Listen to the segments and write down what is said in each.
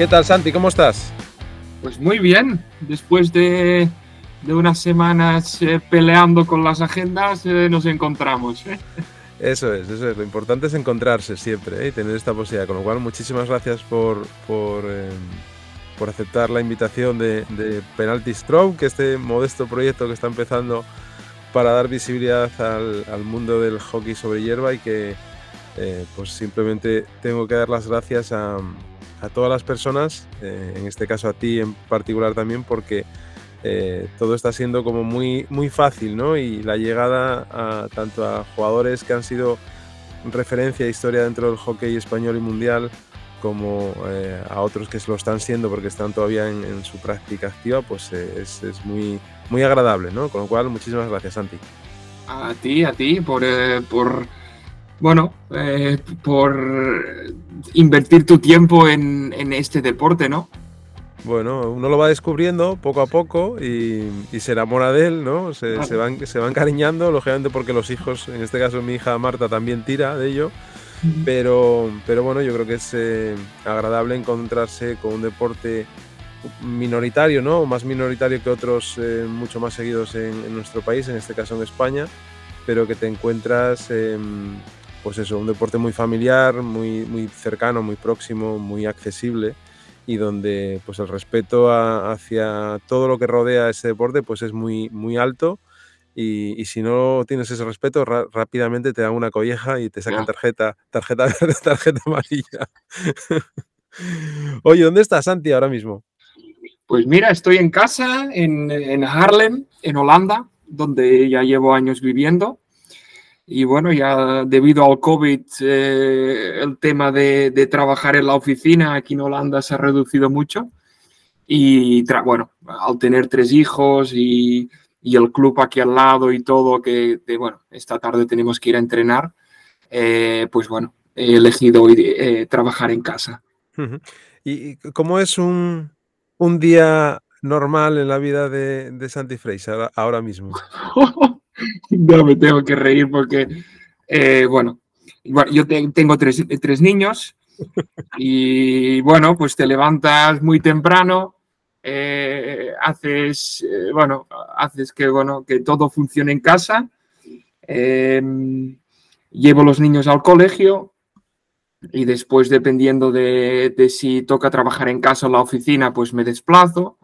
¿Qué tal, Santi? ¿Cómo estás? Pues muy bien. Después de, unas semanas eh, peleando con las agendas, eh, nos encontramos. ¿eh? Eso es, eso es. Lo importante es encontrarse siempre y tener esta posibilidad. Con lo cual, muchísimas gracias por, por, por aceptar la invitación de, de, Penalty Stroke, que este modesto proyecto que está empezando para dar visibilidad al, al mundo del hockey sobre hierba y que pues simplemente tengo que dar las gracias a, a todas las personas, eh, en este caso a ti en particular también, porque eh, todo está siendo como muy, muy fácil, ¿no? Y la llegada a, tanto a jugadores que han sido referencia e historia dentro del hockey español y mundial, como eh, a otros que se lo están siendo porque están todavía en, su práctica activa, pues es, es, muy, muy agradable, ¿no? Con lo cual, muchísimas gracias, Santi. A ti, a ti, por, por bueno, eh, por invertir tu tiempo en, este deporte, ¿no? Bueno, uno lo va descubriendo poco a poco y, se enamora de él, ¿no? Se, van, se van cariñando, lógicamente porque los hijos, en este caso mi hija Marta también tira de ello, pero, pero bueno, yo creo que es eh, agradable encontrarse con un deporte minoritario, ¿no? Más minoritario que otros eh, mucho más seguidos en, nuestro país, en este caso en España, pero que te encuentras pues eso, un deporte muy familiar, muy, muy cercano, muy próximo, muy accesible y donde pues el respeto hacia todo lo que rodea ese deporte pues es muy, muy alto y, si no tienes ese respeto rápidamente te dan una colleja y te sacan tarjeta, tarjeta verde, tarjeta amarilla. Oye, ¿dónde estás, Santi, ahora mismo? Pues mira, estoy en casa, en, en Haarlem, en Holanda, donde ya llevo años viviendo y bueno, ya debido al COVID, eh, el tema de, trabajar en la oficina aquí en Holanda se ha reducido mucho. Y bueno, al tener tres hijos y, el club aquí al lado y todo, que bueno, esta tarde tenemos que ir a entrenar, eh, pues bueno, he elegido eh, trabajar en casa. ¿Y cómo es un, un día normal en la vida de, de Santi Freisa ahora mismo? no me tengo que reír porque, eh, bueno, yo tengo tres, tres, niños y bueno, pues te levantas muy temprano, eh, haces, eh, bueno, haces que, bueno, que todo funcione en casa, em, llevo los niños al colegio y después dependiendo de, de, si toca trabajar en casa o la oficina, pues me desplazo.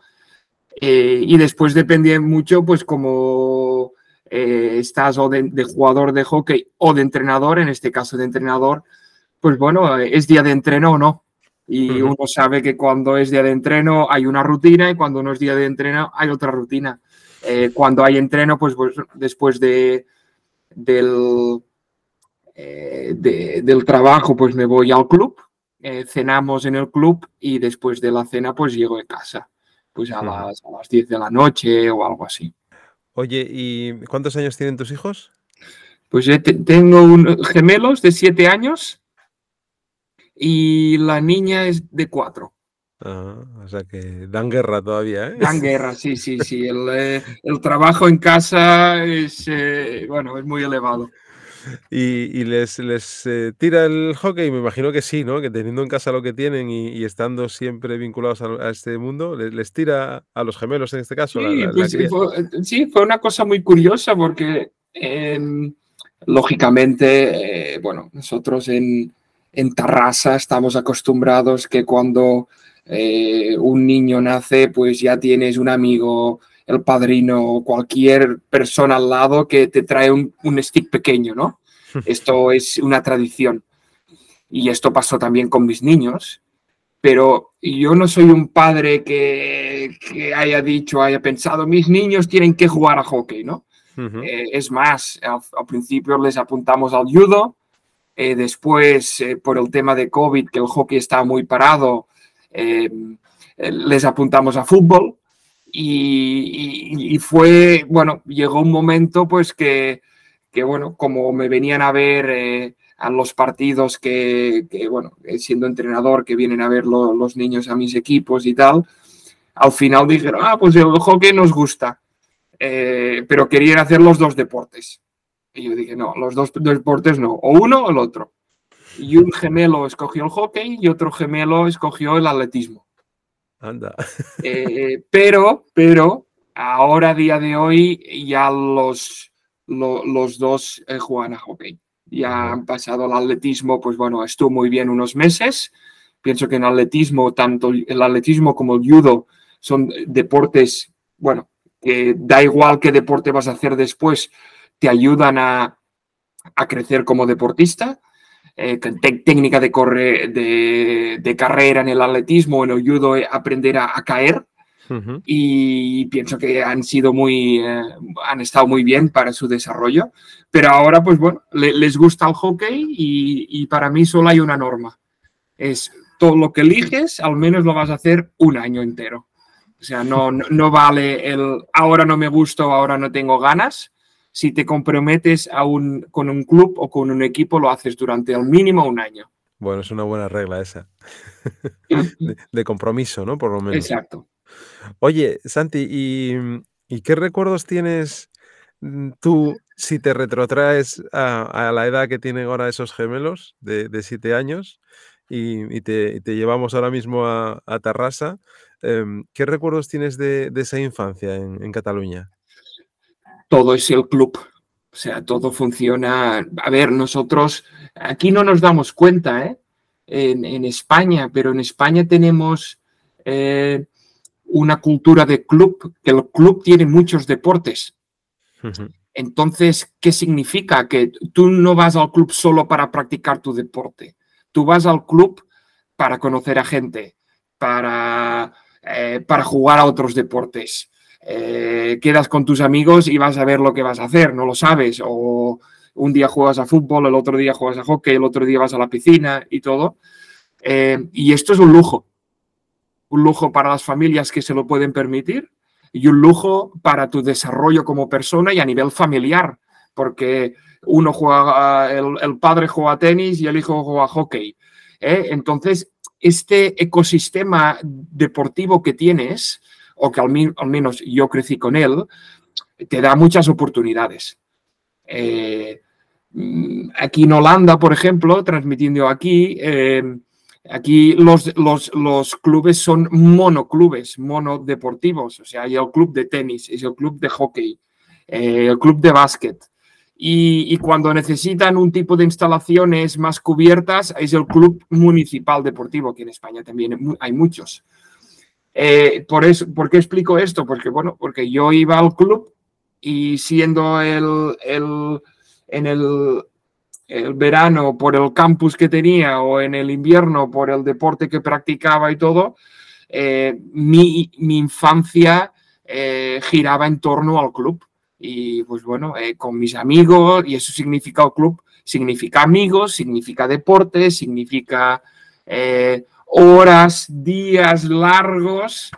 y después depende mucho, pues como eh, estás o de, jugador de hockey o de entrenador, en este caso de entrenador, pues bueno, es día de entreno o no. Y uno sabe que cuando es día de entreno hay una rutina y cuando no es día de entreno hay otra rutina. Eh, cuando hay entreno, pues, pues después de, del, eh, del trabajo, pues me voy al club, cenamos en el club y después de la cena, pues llego de casa, pues a, las, a las 10 de la noche o algo así. Oye, ¿y cuántos años tienen tus hijos? Pues yo tengo gemelos de siete años y la niña es de cuatro. Ah, o sea que dan guerra todavía, ¿eh? Dan guerra, sí, sí, sí. El, eh, trabajo en casa es, eh, bueno, es muy elevado. ¿Y, les, les eh, tira el hockey? Me imagino que sí, ¿no? Que teniendo en casa lo que tienen y, estando siempre vinculados a, este mundo, les, tira a los gemelos en este caso. Pues, sí, fue, una cosa muy curiosa porque, em, lógicamente, eh, bueno, nosotros en, en Tarrasa estamos acostumbrados que cuando eh, un niño nace, pues ya tienes un amigo el padrino o cualquier persona al lado que te trae un, stick pequeño, ¿no? Esto es una tradición. Y esto pasó también con mis niños, pero yo no soy un padre que, haya dicho, haya pensado, mis niños tienen que jugar a hockey, ¿no? Eh, es más, al, principio les apuntamos al judo, eh, después, eh, por el tema de COVID, que el hockey está muy parado, les apuntamos a fútbol y, fue, bueno, llegó un momento pues que, que bueno, como me venían a ver eh, a los partidos que, que, bueno, eh, siendo entrenador, que vienen a ver los niños a mis equipos y tal, al final dijeron, ah, pues el hockey nos gusta, eh, pero querían hacer los dos deportes. Y yo dije, no, los dos deportes no, o uno o el otro. Y un gemelo escogió el hockey y otro gemelo escogió el atletismo. Anda. Eh, pero, pero, ahora, a día de hoy, ya los, los dos eh, juegan a hockey. Ya han pasado al atletismo, pues bueno, estuvo muy bien unos meses. Pienso que en atletismo, tanto el atletismo como el judo son deportes, bueno, que da igual qué deporte vas a hacer después, te ayudan a, a crecer como deportista. Eh, técnica de, corre, de, de, carrera en el atletismo, en el judo, aprender a, a caer. Y pienso que han sido muy, eh, han estado muy bien para su desarrollo. Pero ahora, pues bueno, le, les gusta el hockey y, y, para mí solo hay una norma. Es todo lo que eliges, al menos lo vas a hacer un año entero. O sea, no, no, no vale el ahora no me gusta ahora no tengo ganas si te comprometes a un, con un club o con un equipo, lo haces durante al mínimo un año. Bueno, es una buena regla esa. de, de, compromiso, ¿no? Por lo menos. Exacto. Oye, Santi, ¿y, ¿y, qué recuerdos tienes mm, tú si te retrotraes a, a, la edad que tienen ahora esos gemelos de, de siete años y, y, te, y, te, llevamos ahora mismo a, a Tarrasa? Eh, ¿Qué recuerdos tienes de, de esa infancia en, en Cataluña? Todo es el club. O sea, todo funciona. A ver, nosotros aquí no nos damos cuenta, ¿eh? En, en España, pero en España tenemos eh, una cultura de club, que el club tiene muchos deportes. Uh -huh. Entonces, ¿qué significa? Que tú no vas al club solo para practicar tu deporte. Tú vas al club para conocer a gente, para, eh, para jugar a otros deportes eh, quedas con tus amigos y vas a ver lo que vas a hacer, no lo sabes. O un día juegas a fútbol, el otro día juegas a hockey, el otro día vas a la piscina y todo. Eh, y esto es un lujo. Un lujo para las familias que se lo pueden permitir y un lujo para tu desarrollo como persona y a nivel familiar, porque uno juega, el, padre juega tenis y el hijo juega hockey. ¿eh? Entonces, este ecosistema deportivo que tienes, o que al, menos yo crecí con él, te da muchas oportunidades. Eh, aquí en Holanda, por ejemplo, transmitiendo aquí, eh, aquí los, los, los, clubes son monoclubes, monodeportivos, o sea, hay el club de tenis, es el club de hockey, eh, el club de básquet. Y, y, cuando necesitan un tipo de instalaciones más cubiertas, es el club municipal deportivo, que en España también hay muchos. Eh, por, eso, ¿Por qué explico esto? Porque, bueno, porque yo iba al club y siendo el, el, en el, el, verano por el campus que tenía o en el invierno por el deporte que practicaba y todo, eh, mi, mi, infancia eh, giraba en torno al club. Y pues bueno, eh, con mis amigos, y eso significa el club, significa amigos, significa deporte, significa eh, horas, días largos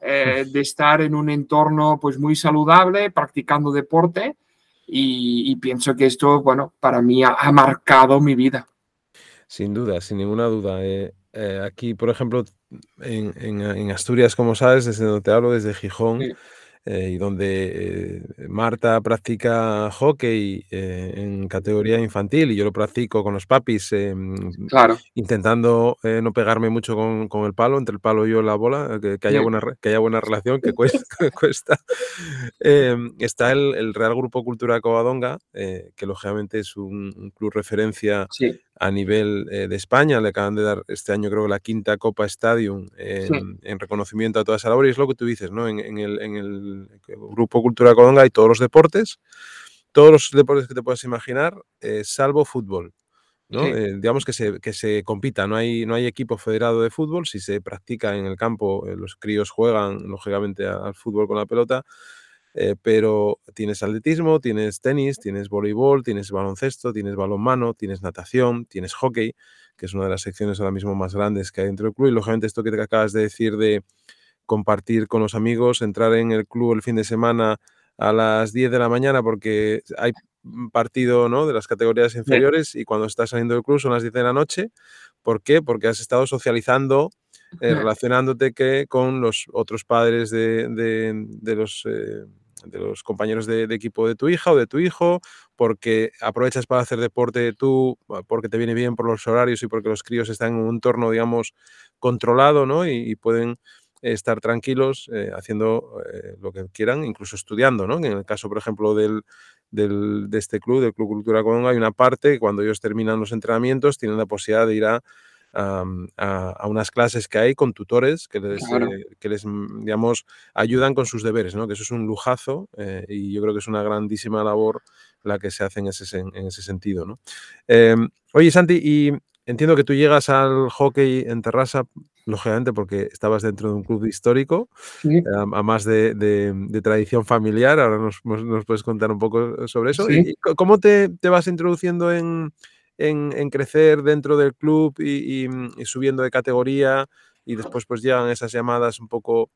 eh, de estar en un entorno pues muy saludable, practicando deporte y, y pienso que esto, bueno, para mí ha, ha, marcado mi vida. Sin duda, sin ninguna duda. Eh, eh, aquí, por ejemplo, en, en, en, Asturias, como sabes, desde donde te hablo, desde Gijón, sí. Eh, y donde eh, Marta practica hockey eh, en categoría infantil y yo lo practico con los papis, em, claro. intentando no pegarme mucho con, con, el palo, entre el palo y yo la bola, que, que haya, buena, que haya buena relación, que cuesta. cuesta. Em, está el, el, Real Grupo Cultura Covadonga, que lógicamente es un, un club referencia sí a nivel eh, de España. Le acaban de dar este año, creo, la quinta Copa Stadium en, sí. en reconocimiento a toda esa labor. Y es lo que tú dices, ¿no? En, en, el, en el, Grupo Cultura Colonga hay todos los deportes, todos los deportes que te puedas imaginar, eh, salvo fútbol. ¿no? Sí. Eh, digamos que se, que se compita, no hay, no hay equipo federado de fútbol, si se practica en el campo, eh, los críos juegan lógicamente al fútbol con la pelota, eh, pero tienes atletismo, tienes tenis, tienes voleibol, tienes baloncesto, tienes balonmano, tienes natación, tienes hockey, que es una de las secciones ahora mismo más grandes que hay dentro del club. Y lógicamente esto que te acabas de decir de compartir con los amigos, entrar en el club el fin de semana a las 10 de la mañana porque hay partido ¿no? de las categorías inferiores sí. y cuando estás saliendo del club son las 10 de la noche. ¿Por qué? Porque has estado socializando eh, relacionándote que con los otros padres de, de, de los eh, de los compañeros de, equipo de tu hija o de tu hijo, porque aprovechas para hacer deporte tú, porque te viene bien por los horarios y porque los críos están en un entorno, digamos, controlado, ¿no? Y, pueden estar tranquilos haciendo lo que quieran, incluso estudiando, ¿no? En el caso, por ejemplo, del, de este club, del Club Cultura Congo, hay una parte que cuando ellos terminan los entrenamientos tienen la posibilidad de ir a, a, unas clases que hay con tutores que les, eh, que les mm, digamos, ayudan con sus deberes, ¿no? que eso es un lujazo eh, y yo creo que es una grandísima labor la que se hace en ese, en ese sentido. ¿no? Em, oye, Santi, y entiendo que tú llegas al hockey en Terrassa, lógicamente porque estabas dentro de un club histórico, a más de, de, tradición familiar. Ahora nos, nos, puedes contar un poco sobre eso. ¿Y cómo te, te, vas introduciendo en, en, crecer dentro del club mm, y, subiendo de categoría? Y después pues llegan esas llamadas un poco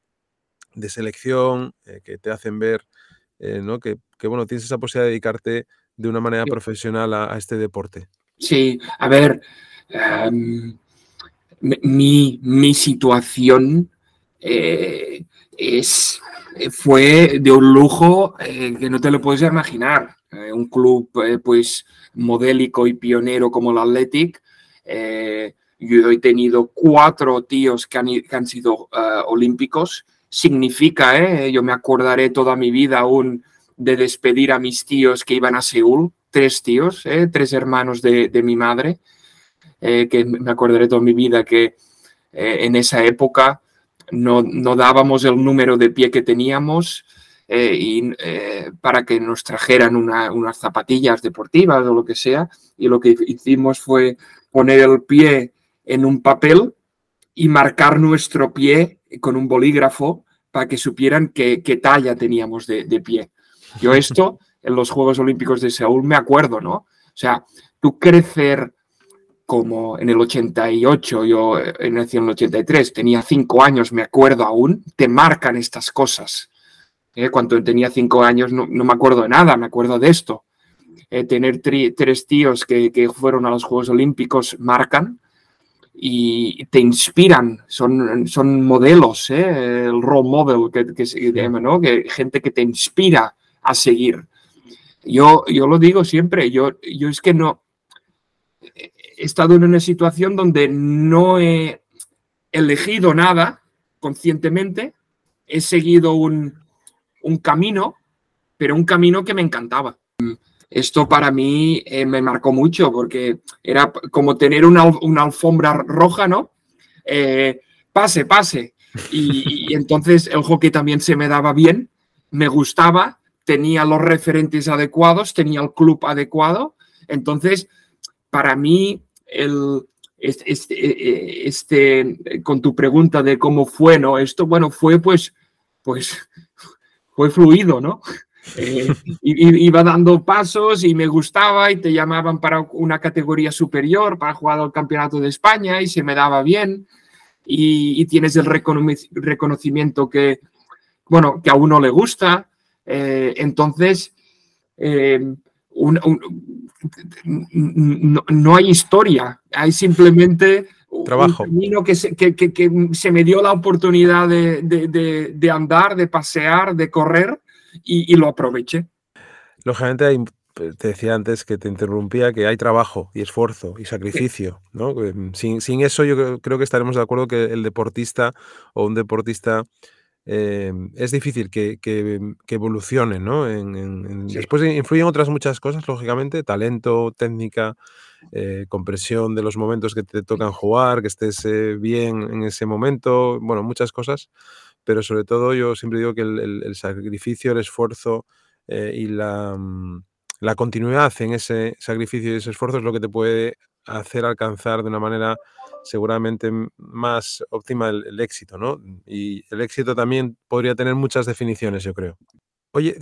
de selección eh, que te hacen ver eh, ¿no? que, que, bueno, tienes esa posibilidad de dedicarte de una manera profesional a, a este deporte. Sí, a ver, Em, mi, mi, situación eh, es, fue de un lujo eh, que no te lo puedes imaginar. Eh, un club pues modélico y pionero como el Athletic. yo he tenido cuatro tíos que han, que han sido olímpicos. Significa, yo me acordaré toda mi vida aún de despedir a mis tíos que iban a Seúl, tres tíos, tres hermanos de, de mi madre. Eh, que me acordaré toda mi vida que eh, en esa época no, no, dábamos el número de pie que teníamos eh, y, para que nos trajeran unas zapatillas deportivas o lo que sea. Y lo que hicimos fue poner el pie en un papel y marcar nuestro pie con un bolígrafo para que supieran qué, qué talla teníamos de, de, pie. Yo esto en los Juegos Olímpicos de Seúl me acuerdo, ¿no? O sea, tú crecer como en el 88, yo eh, nací en el 83, tenía cinco años, me acuerdo aún, te marcan estas cosas. ¿eh? Cuando tenía cinco años no, me acuerdo de nada, me acuerdo de esto. Eh, tener tres tíos que, que, fueron a los Juegos Olímpicos marcan y te inspiran, son, son modelos, el role model que, que se llama, ¿no? que, gente que te inspira a seguir. Yo, yo lo digo siempre, yo, yo es que no, he estado en una situación donde no he elegido nada conscientemente, he seguido un, camino, pero un camino que me encantaba. Esto para mí eh, me marcó mucho porque era como tener una, alfombra roja, ¿no? Eh, pase, pase. Y, y, entonces el hockey también se me daba bien, me gustaba, tenía los referentes adecuados, tenía el club adecuado. Entonces, para mí, el, este, este, este, con tu pregunta de cómo fue, ¿no? Esto, bueno, fue pues, pues, fue fluido, ¿no? Eh, iba dando pasos y me gustaba y te llamaban para una categoría superior, para jugar al Campeonato de España y se me daba bien y, tienes el reconocimiento que, bueno, que a uno le gusta. Eh, entonces, eh, no, hay historia, hay simplemente Trabajo. un camino que se, que, se, me dio la oportunidad de, andar, de pasear, de correr y, lo aproveché. Lógicamente te decía antes que te interrumpía que hay trabajo y esfuerzo y sacrificio, ¿no? Sin, sin, eso yo creo que estaremos de acuerdo que el deportista o un deportista eh, es difícil que, que, evolucione, ¿no? Después influyen otras muchas cosas, lógicamente, talento, técnica, eh, compresión de los momentos que te tocan jugar, que estés eh, bien en ese momento, bueno, muchas cosas, pero sobre todo yo siempre digo que el, sacrificio, el esfuerzo y la, mm, la continuidad en ese sacrificio y ese esfuerzo es lo que te puede hacer alcanzar de una manera seguramente más óptima el, éxito, ¿no? Y el éxito también podría tener muchas definiciones, yo creo. Oye,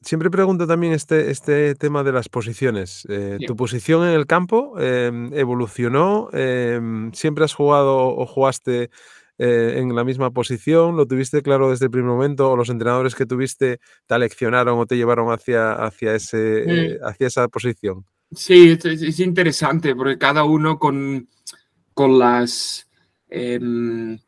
siempre pregunto también este, este tema de las posiciones. Eh, ¿Tu posición en el campo em, evolucionó? Em, ¿Siempre has jugado o jugaste eh, en la misma posición? ¿Lo tuviste claro desde el primer momento? ¿O los entrenadores que tuviste te aleccionaron o te llevaron hacia, hacia, ese, eh, hacia esa posición? Sí, es, interesante porque cada uno con, con las, em,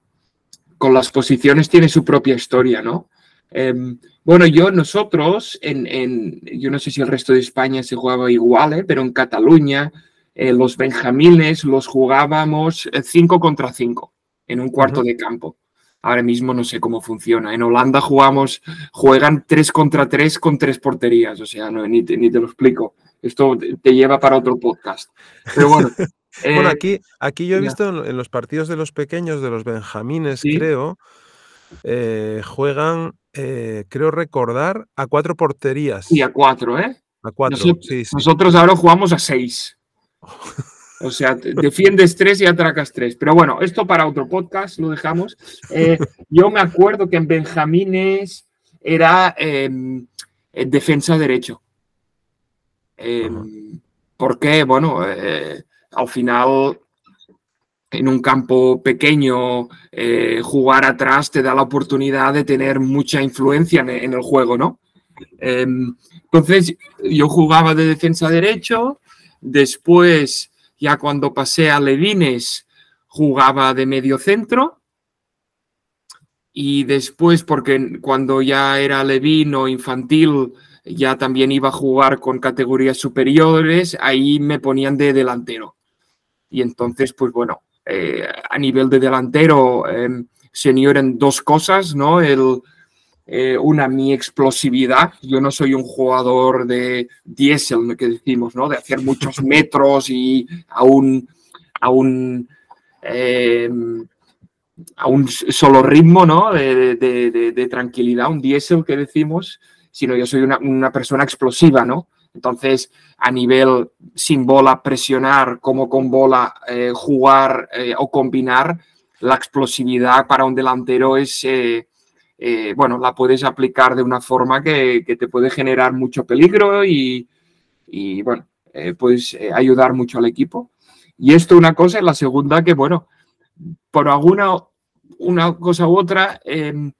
con las posiciones tiene su propia historia, ¿no? Em, bueno, yo, nosotros, en, en, yo no sé si el resto de España se jugaba igual, ¿eh? pero en Cataluña, eh, los benjamines los jugábamos 5 contra 5 en un cuarto de campo. ahora mismo no sé cómo funciona. En Holanda jugamos, juegan tres contra tres con tres porterías, o sea, no, ni, te, ni te lo explico. Esto te lleva para otro podcast. Pero bueno. bueno, aquí, aquí yo he visto en, los partidos de los pequeños, de los benjamines, creo, eh, juegan, eh, creo recordar, a cuatro porterías. Y a cuatro, ¿eh? A cuatro, nosotros, sí, sí. nosotros ahora jugamos a seis. O sea, defiendes tres y atracas tres. Pero bueno, esto para otro podcast lo dejamos. Eh, yo me acuerdo que en Benjamines era eh, defensa derecho. Eh, porque, bueno, al final en un campo pequeño jugar atrás te da la oportunidad de tener mucha influencia en, el juego, ¿no? entonces yo jugaba de defensa derecho, después ya cuando pasé a Levines jugaba de medio centro y después porque cuando ya era levino infantil ya también iba a jugar con categorías superiores, ahí me ponían de delantero. Y entonces, pues bueno, eh, a nivel de delantero eh, se unieron dos cosas, ¿no? El, eh, una, mi explosividad. Yo no soy un jugador de diésel, que decimos, ¿no? De hacer muchos metros y a un, a un, eh, a un solo ritmo, ¿no? De, de, de, tranquilidad, un diésel que decimos, sino yo soy una, una, persona explosiva, ¿no? Entonces, a nivel sin bola, presionar, como con bola, eh, jugar eh, o combinar, la explosividad para un delantero es eh, bueno, la puedes aplicar de una forma que, te puede generar mucho peligro y, bueno, eh, puedes eh, ayudar mucho al equipo. Y esto una cosa, y la segunda que, bueno, por alguna una cosa u otra, em,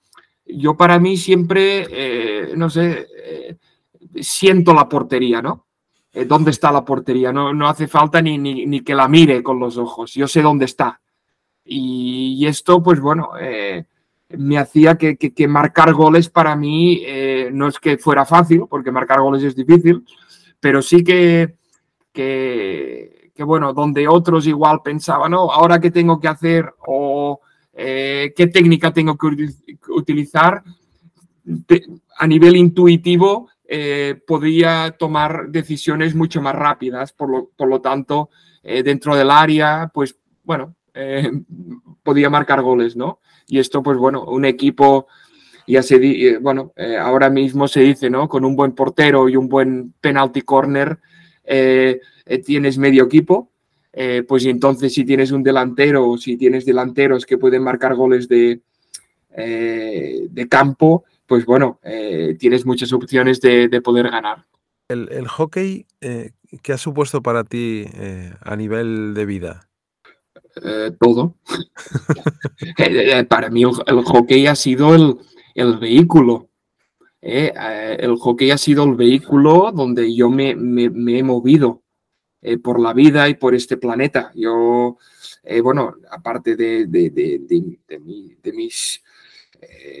yo para mí siempre, no sé, siento la portería, ¿no? ¿Dónde está la portería? No, no hace falta ni, ni, que la mire con los ojos, yo sé dónde está. Y, esto, pues bueno, me hacía que, marcar goles para mí eh, no es que fuera fácil, porque marcar goles es difícil, pero sí que, que, bueno, donde otros igual pensaban, no, ahora qué tengo que hacer o eh, qué técnica tengo que utilizar, a nivel intuitivo eh, podía tomar decisiones mucho más rápidas, por lo, por lo tanto, dentro del área, pues bueno, podía marcar goles, ¿no? Y esto, pues bueno, un equipo, ya se eh, bueno, eh, ahora mismo se dice, ¿no? Con un buen portero y un buen penalty corner, eh, tienes medio equipo. Pues y entonces si tienes un delantero o si tienes delanteros que pueden marcar goles de, de campo, pues bueno, tienes muchas opciones de, de poder ganar. El, el hockey, ¿qué ha supuesto para ti a nivel de vida? Eh, todo. Eh, eh, para mí el, hockey ha sido el, el vehículo. el hockey ha sido el vehículo donde yo me, me, he movido por la vida y por este planeta. Yo, bueno, aparte de, mis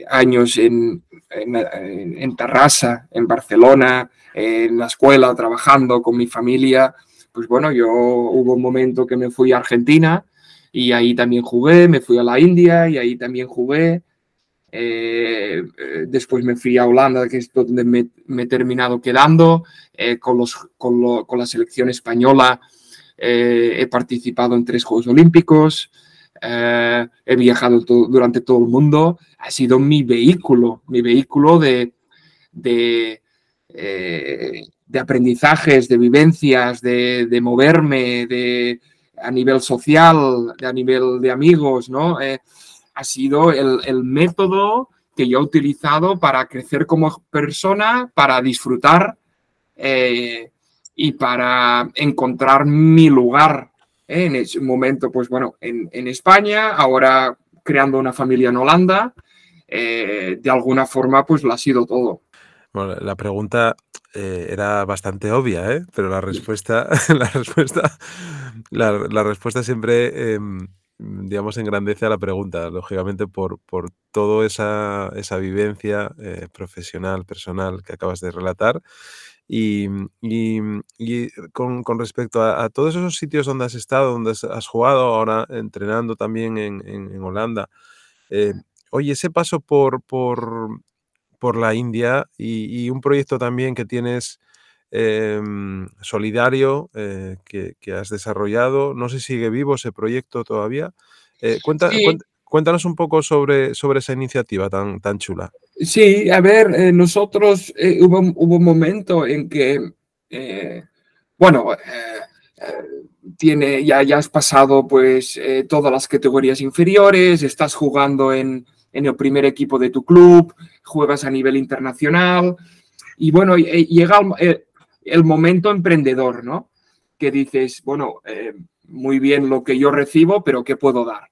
años en, en, en Tarrasa, en Barcelona, en la escuela, trabajando con mi familia, pues bueno, yo hubo un momento que me fui a Argentina y ahí también jugué, me fui a la India y ahí también jugué. Eh, eh, después me fui a Holanda, que es donde me, he terminado quedando. Eh, con, la selección española he participado en tres Juegos Olímpicos. he viajado durante todo el mundo. Ha sido mi vehículo, mi vehículo de, aprendizajes, de vivencias, de, moverme, de, a nivel social, a nivel de amigos, ¿no? Ha sido el, método que yo he utilizado para crecer como persona, para disfrutar eh, y para encontrar mi lugar ¿eh? en ese momento, pues bueno, en, España, ahora creando una familia en Holanda, de alguna forma, pues lo ha sido todo. Bueno, la pregunta era bastante obvia, pero la respuesta, la respuesta la, respuesta siempre, em, digamos, engrandece a la pregunta, lógicamente, por, por toda esa, esa vivencia eh, profesional, personal que acabas de relatar. Y, y, con, con, respecto a, todos esos sitios donde has estado, donde has jugado, ahora entrenando también en, en, Holanda, eh, oye, ese paso por, por, por la India y, un proyecto también que tienes em, solidario eh, que, has desarrollado, no sé si sigue vivo ese proyecto todavía. Eh, cuéntanos un poco sobre, sobre esa iniciativa tan, tan chula. Sí, a ver, eh, nosotros hubo, hubo, un momento en que, bueno, tiene, ya, ya has pasado pues todas las categorías inferiores, estás jugando en, en el primer equipo de tu club, juegas a nivel internacional y bueno, llega el, momento emprendedor, ¿no? Que dices, bueno, eh, muy bien lo que yo recibo, pero ¿qué puedo dar?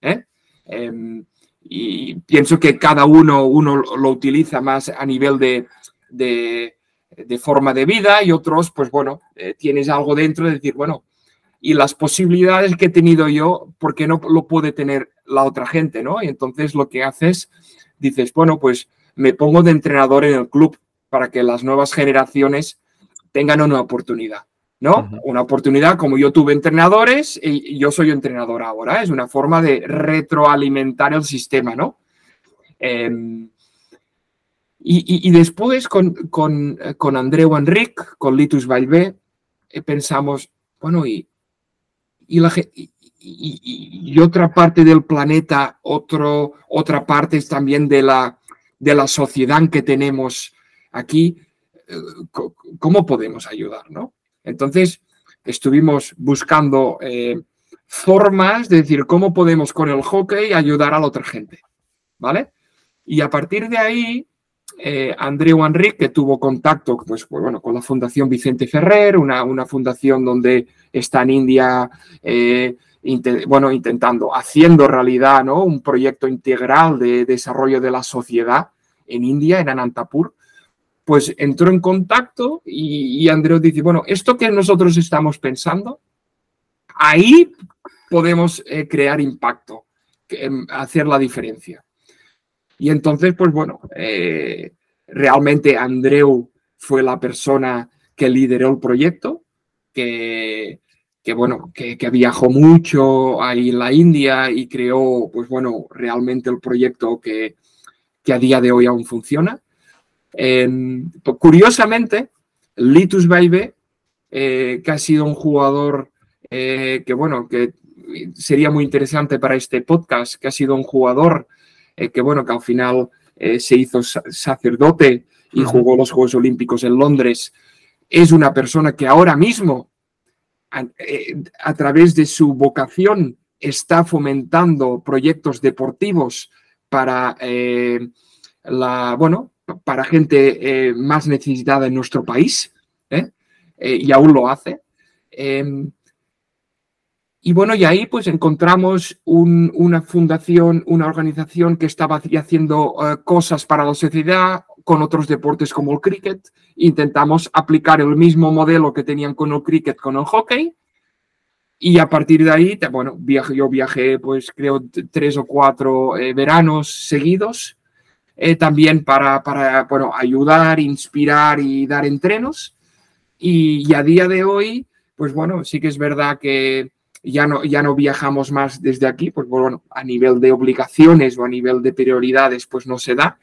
¿Eh? Em, y pienso que cada uno, uno lo utiliza más a nivel de, de, forma de vida y otros, pues bueno, eh, tienes algo dentro de decir, bueno, y las posibilidades que he tenido yo, ¿por qué no lo puede tener la otra gente, ¿no? Y entonces lo que haces, dices, bueno, pues me pongo de entrenador en el club para que las nuevas generaciones tengan una oportunidad, ¿no? Una oportunidad como yo tuve entrenadores y yo soy entrenador ahora, es una forma de retroalimentar el sistema, ¿no? Em, y, después con, con, con Andreu Enric, con Litus Valvé, eh, pensamos, bueno, y, y, la, y, otra parte del planeta, otro, otra parte es también de la, de la sociedad que tenemos aquí, eh, ¿cómo podemos ayudar? ¿no? Entonces, estuvimos buscando eh, formas de decir cómo podemos con el hockey ayudar a la otra gente. ¿Vale? Y a partir de ahí, eh, Andreu Enrique, que tuvo contacto pues, bueno, con la Fundación Vicente Ferrer, una, una fundación donde está en India, eh, bueno, intentando, haciendo realidad ¿no? un proyecto integral de desarrollo de la sociedad en India, en Anantapur, pues entró en contacto y, Andreu dice, bueno, esto que nosotros estamos pensando, ahí podemos eh, crear impacto, em, hacer la diferencia. Y entonces, pues bueno, eh, realmente Andreu fue la persona que lideró el proyecto, que, que bueno, que, viajó mucho ahí en la India y creó, pues bueno, realmente el proyecto que, que a día de hoy aún funciona. Pues, curiosamente, Litus Baibe, eh, que ha sido un jugador eh, que, bueno, que sería muy interesante para este podcast, que ha sido un jugador eh, que, bueno, que al final se hizo sacerdote y jugó los Juegos Olímpicos en Londres, es una persona que ahora mismo, a, través de su vocación, está fomentando proyectos deportivos para la, bueno, para gente eh, más necesitada en nuestro país, ¿eh? Eh, y aún lo hace. Em, y bueno, y ahí pues encontramos una fundación, una organización que estaba haciendo cosas para la sociedad con otros deportes como el cricket. Intentamos aplicar el mismo modelo que tenían con el cricket, con el hockey. Y a partir de ahí, bueno, yo viajé pues creo tres o cuatro veranos seguidos eh, también para, para bueno, ayudar, inspirar y dar entrenos. Y, a día de hoy, pues bueno, sí que es verdad que ya no, ya no viajamos más desde aquí, pues bueno, a nivel de obligaciones o a nivel de prioridades, pues no se da.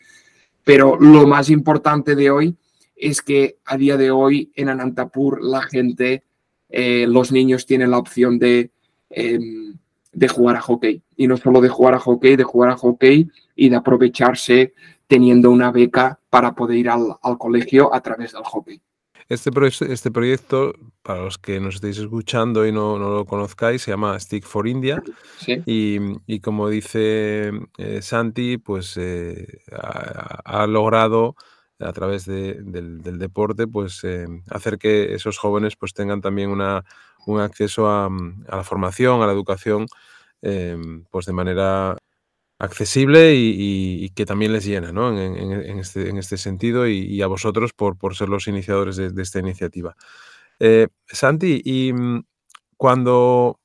Pero lo más importante de hoy es que a día de hoy en Anantapur la gente, eh, los niños tienen la opción de, em, de jugar a hockey. Y no solo de jugar a hockey, de jugar a hockey y de aprovecharse teniendo una beca para poder ir al, colegio a través del hockey. Este, este proyecto, para los que nos estéis escuchando y no, lo conozcáis, se llama Stick for India. Y, como dice eh, Santi, pues eh, ha, logrado a través del, deporte, pues eh, hacer que esos jóvenes pues tengan también una, un acceso a, la formación, a la educación, pues de manera accesible y, que también les llena ¿no? en, este, este, sentido y, a vosotros por, ser los iniciadores de, esta iniciativa. Eh, Santi, y mm, cuando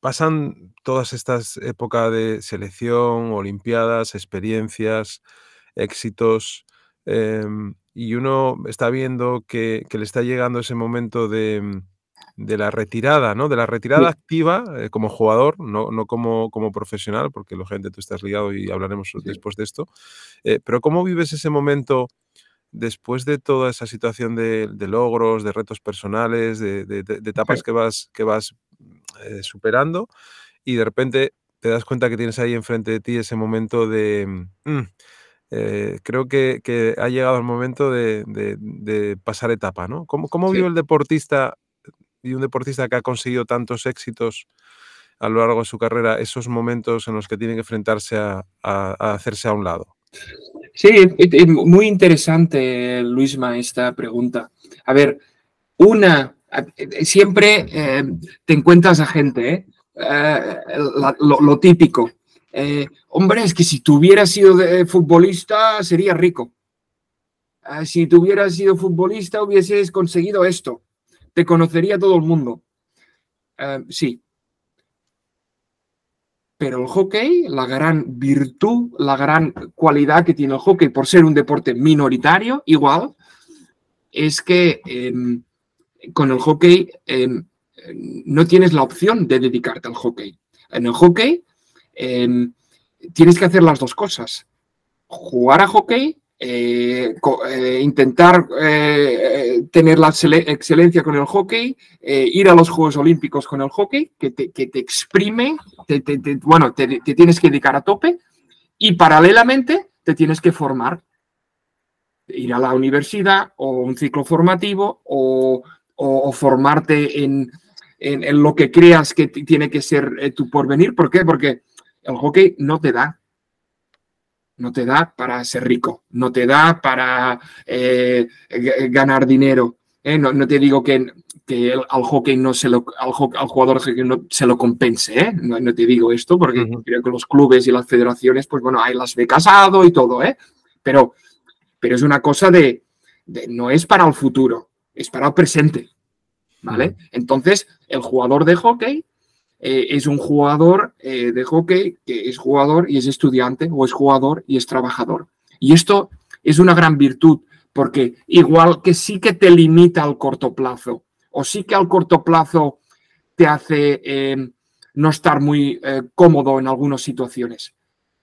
pasan todas estas épocas de selección, olimpiadas, experiencias, éxitos, em, y uno está viendo que, que, le está llegando ese momento de, de la retirada, ¿no? De la retirada activa eh, como jugador, no, no como, como, profesional, porque lógicamente tú estás ligado y hablaremos después de esto. Eh, pero ¿cómo vives ese momento después de toda esa situación de, logros, de retos personales, de, etapas que vas, que vas eh, superando y de repente te das cuenta que tienes ahí enfrente de ti ese momento de... Mm, creo que, ha llegado el momento de, pasar etapa, ¿no? ¿Cómo, cómo vive el deportista y un deportista que ha conseguido tantos éxitos a lo largo de su carrera, esos momentos en los que tiene que enfrentarse a, hacerse a un lado? Sí, muy interesante, Luisma, esta pregunta. A ver, una, siempre eh, te encuentras a gente, eh, lo, típico. Eh, hombre, es que si tú sido futbolista, sería rico. si tú sido futbolista, hubieses conseguido esto te conocería todo el mundo. Eh, sí. Pero el hockey, la gran virtud, la gran cualidad que tiene el hockey por ser un deporte minoritario, igual, es que em, con el hockey em, no tienes la opción de dedicarte al hockey. En el hockey em, tienes que hacer las dos cosas. Jugar a hockey eh, eh, intentar eh, tener la excelencia con el hockey, ir a los Juegos Olímpicos con el hockey, que te, que te exprime, bueno, te, tienes que dedicar a tope y paralelamente te tienes que formar, ir a la universidad o un ciclo formativo o, formarte en, en, lo que creas que tiene que ser tu porvenir. ¿Por qué? Porque el hockey no te da no te da para ser rico, no te da para eh, ganar dinero. ¿eh? No, te digo que, que al hockey no se lo, al, jugador no se lo compense, ¿eh? no, te digo esto porque creo que los clubes y las federaciones, pues bueno, hay las ve casado y todo, ¿eh? pero, pero es una cosa de, no es para el futuro, es para el presente, ¿vale? Entonces, el jugador de hockey eh, es un jugador eh, de hockey que es jugador y es estudiante o es jugador y es trabajador. Y esto es una gran virtud porque igual que sí que te limita al corto plazo o sí que al corto plazo te hace em, no estar muy eh, cómodo en algunas situaciones,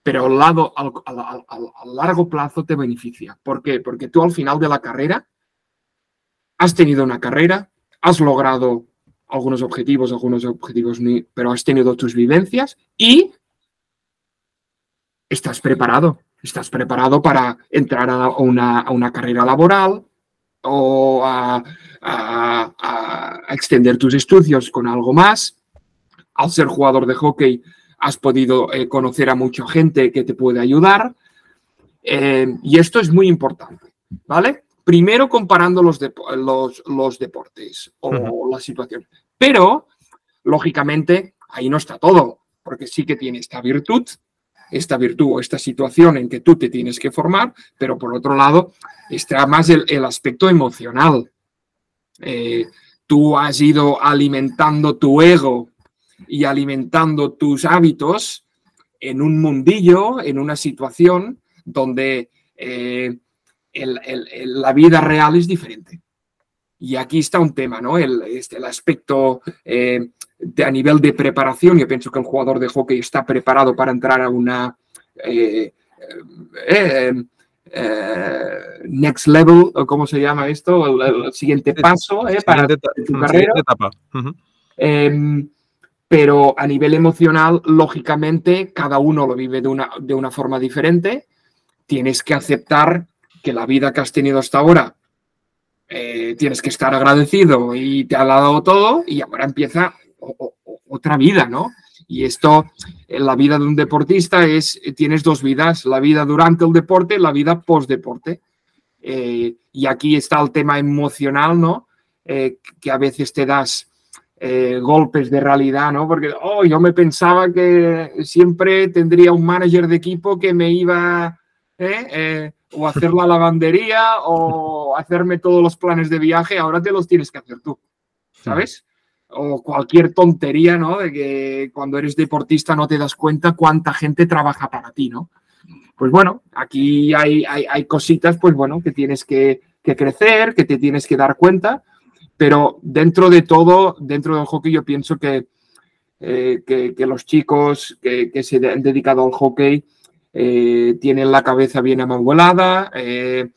pero al, lado, al, largo plazo te beneficia. ¿Por qué? Porque tú al final de la carrera has tenido una carrera, has logrado algunos objetivos, algunos objetivos pero has tenido tus vivencias y estás preparado. Estás preparado para entrar a una, carrera laboral o a, extender tus estudios con algo más. Al ser jugador de hockey has podido eh, conocer a mucha gente que te puede ayudar. Eh, y esto es muy importante, ¿vale? Primero comparando los, los, los deportes o la situación. Pero, lógicamente, ahí no está todo, porque sí que tiene esta virtud, esta virtud o esta situación en que tú te tienes que formar, pero por otro lado está más el, aspecto emocional. Eh, tú has ido alimentando tu ego y alimentando tus hábitos en un mundillo, en una situación donde eh, la vida real es diferente. Y aquí está un tema, ¿no? El, este, el aspecto eh, de, a nivel de preparación. Yo pienso que el jugador de hockey está preparado para entrar a una eh, eh, next level, o cómo se llama esto, el, siguiente paso para tu carrera. Etapa. Em, pero a nivel emocional, lógicamente, cada uno lo vive de una, de una forma diferente. Tienes que aceptar que la vida que has tenido hasta ahora eh, tienes que estar agradecido y te ha dado todo y ahora empieza otra vida, ¿no? Y esto, en la vida de un deportista es, tienes dos vidas, la vida durante el deporte, la vida post-deporte. Eh, y aquí está el tema emocional, ¿no? Eh, que a veces te das golpes de realidad, ¿no? Porque, oh, yo me pensaba que siempre tendría un manager de equipo que me iba, ¿eh? O hacer la lavandería o hacerme todos los planes de viaje, ahora te los tienes que hacer tú, ¿sabes? O cualquier tontería, ¿no? De que cuando eres deportista no te das cuenta cuánta gente trabaja para ti, ¿no? Pues bueno, aquí hay, hay, cositas, pues bueno, que tienes que, crecer, que te tienes que dar cuenta, Pero dentro de todo, dentro del hockey, yo pienso que, eh, que, los chicos que, que, se han dedicado al hockey eh, tienen la cabeza bien amueblada, eh,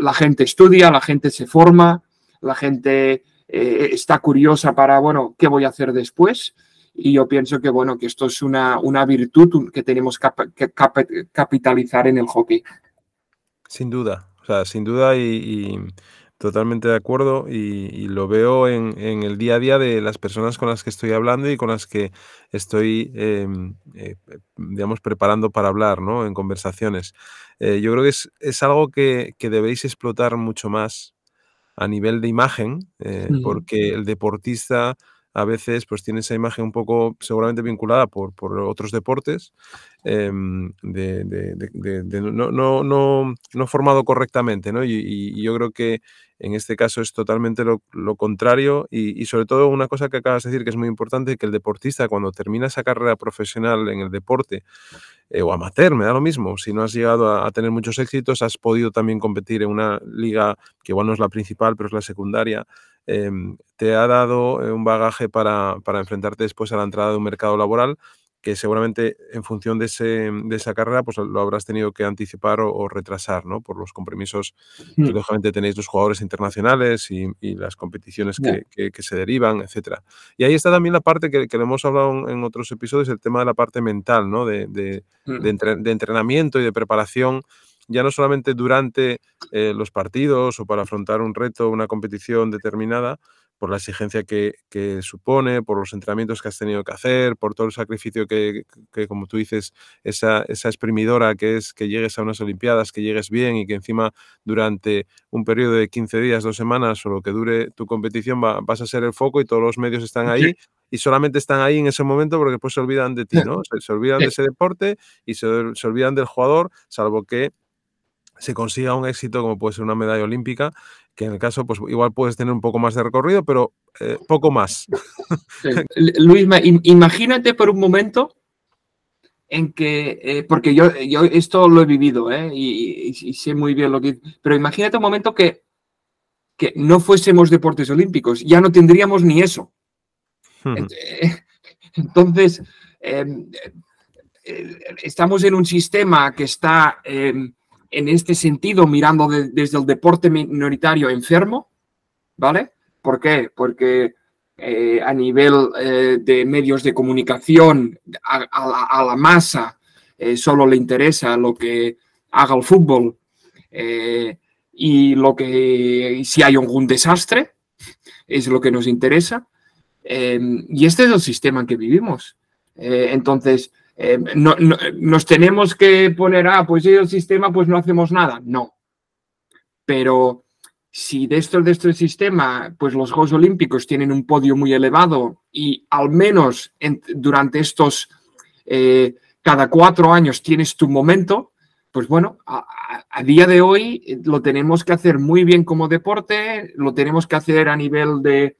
la gente estudia, la gente se forma, la gente está curiosa para, bueno, ¿qué voy a hacer después? Y yo pienso que, bueno, que esto es una, una virtud que tenemos que capitalizar en el hockey. Sin duda, o sea, sin duda y, totalmente de acuerdo y, lo veo en, el día a día de las personas con las que estoy hablando y con las que estoy, em, eh, digamos, preparando para hablar, ¿no? En conversaciones. Eh, yo creo que es, algo que, que, debéis explotar mucho más a nivel de imagen, eh, porque el deportista a veces pues tiene esa imagen un poco seguramente vinculada por, otros deportes, em, de, no, no, no, no, formado correctamente, ¿no? Y, yo creo que en este caso es totalmente lo, contrario y, sobre todo una cosa que acabas de decir que es muy importante, que el deportista cuando termina esa carrera profesional en el deporte, eh, o amateur, me da lo mismo. Si no has llegado a, tener muchos éxitos, has podido también competir en una liga que igual no es la principal, pero es la secundaria. Em, te ha dado eh, un bagaje para, para enfrentarte después a la entrada de un mercado laboral que seguramente en función de, ese, de, esa carrera pues lo habrás tenido que anticipar o, retrasar, ¿no? Por los compromisos que mm. lógicamente tenéis los jugadores internacionales y, las competiciones que, que, se derivan, etcétera. Y ahí está también la parte que, que hemos hablado en otros episodios, el tema de la parte mental, ¿no? De, de, mm. de entrenamiento y de preparación ya no solamente durante eh, los partidos o para afrontar un reto, una competición determinada, por la exigencia que, supone, por los entrenamientos que has tenido que hacer, por todo el sacrificio que, como tú dices, esa, esa, exprimidora que es que llegues a unas Olimpiadas, que llegues bien y que encima durante un periodo de 15 días, dos semanas o lo que dure tu competición vas a ser el foco y todos los medios están ahí. Y solamente están ahí en ese momento porque después se olvidan de ti, ¿no? Se, olvidan de ese deporte y se, se olvidan del jugador, salvo que se consiga un éxito como puede ser una medalla olímpica, que en el caso, pues igual puedes tener un poco más de recorrido, pero eh, poco más. Luis, imagínate por un momento en que, eh, porque yo, yo esto lo he vivido ¿eh? y, sé muy bien lo que... Pero imagínate un momento que, que no fuésemos deportes olímpicos, ya no tendríamos ni eso. Entonces, em, estamos en un sistema que está em, en este sentido mirando desde el deporte minoritario enfermo, ¿vale? ¿Por qué? Porque eh, a nivel eh, de medios de comunicación, a, la, masa eh, solo le interesa lo que haga el fútbol y lo que si hay algún desastre es lo que nos interesa. y este es el sistema en que vivimos. entonces, eh, no, nos tenemos que poner, ah, pues el sistema, pues no hacemos nada. No. Pero si de esto, de este sistema, pues los Juegos Olímpicos tienen un podio muy elevado y al menos durante estos, eh, cada cuatro años tienes tu momento, pues bueno, a, día de hoy lo tenemos que hacer muy bien como deporte, lo tenemos que hacer a nivel de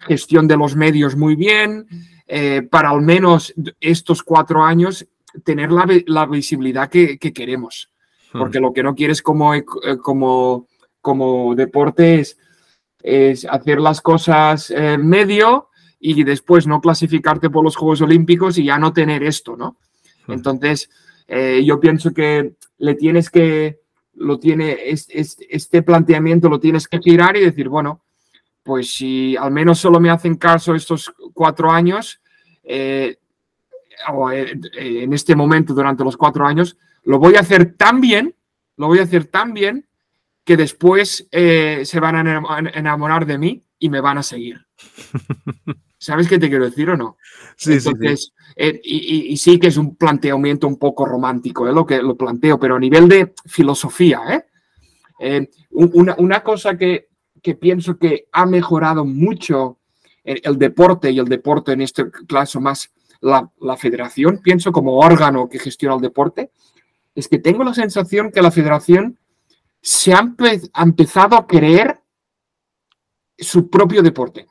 gestión de los medios muy bien, eh, para al menos estos cuatro años tener la, visibilidad que, queremos. Hmm. Porque lo que no quieres como, eh, como, como deporte es, hacer las cosas en medio y después no clasificarte por los Juegos Olímpicos y ya no tener esto, ¿no? Hmm. Entonces, eh, yo pienso que le tienes que, lo tiene, este planteamiento lo tienes que girar y decir, bueno, pues si al menos solo me hacen caso estos cuatro años, eh, o eh, en este momento durante los cuatro años, lo voy a hacer tan bien, lo voy a hacer tan bien que después eh, se van a enamorar de mí y me van a seguir. ¿Sabes qué te quiero decir o no? Sí, sí, sí. y, sí que es un planteamiento un poco romántico, es lo que lo planteo, pero a nivel de filosofía, una, una, cosa que, que pienso que ha mejorado mucho el, deporte y el deporte en este caso más la, federación, pienso como órgano que gestiona el deporte, es que tengo la sensación que la federación se ha, empezado a creer su propio deporte.